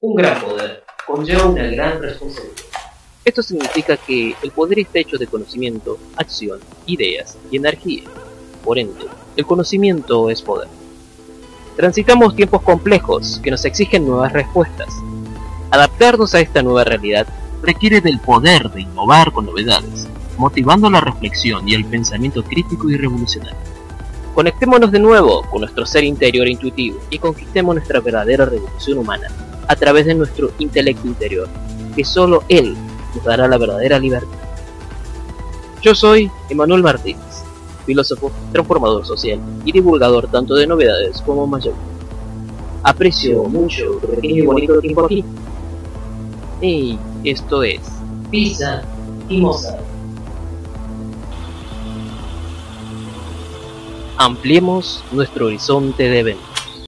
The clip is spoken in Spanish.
Un gran poder conlleva una gran responsabilidad. Esto significa que el poder está hecho de conocimiento, acción, ideas y energía. Por ende, el conocimiento es poder. Transitamos tiempos complejos que nos exigen nuevas respuestas. Adaptarnos a esta nueva realidad requiere del poder de innovar con novedades, motivando la reflexión y el pensamiento crítico y revolucionario. Conectémonos de nuevo con nuestro ser interior e intuitivo y conquistemos nuestra verdadera revolución humana a través de nuestro intelecto interior, que solo Él nos dará la verdadera libertad. Yo soy Emanuel Martínez, filósofo, transformador social y divulgador tanto de novedades como mayor. Aprecio mucho tu pequeño y bonito tiempo aquí. Y esto es Pisa y Mozart. Ampliemos nuestro horizonte de eventos.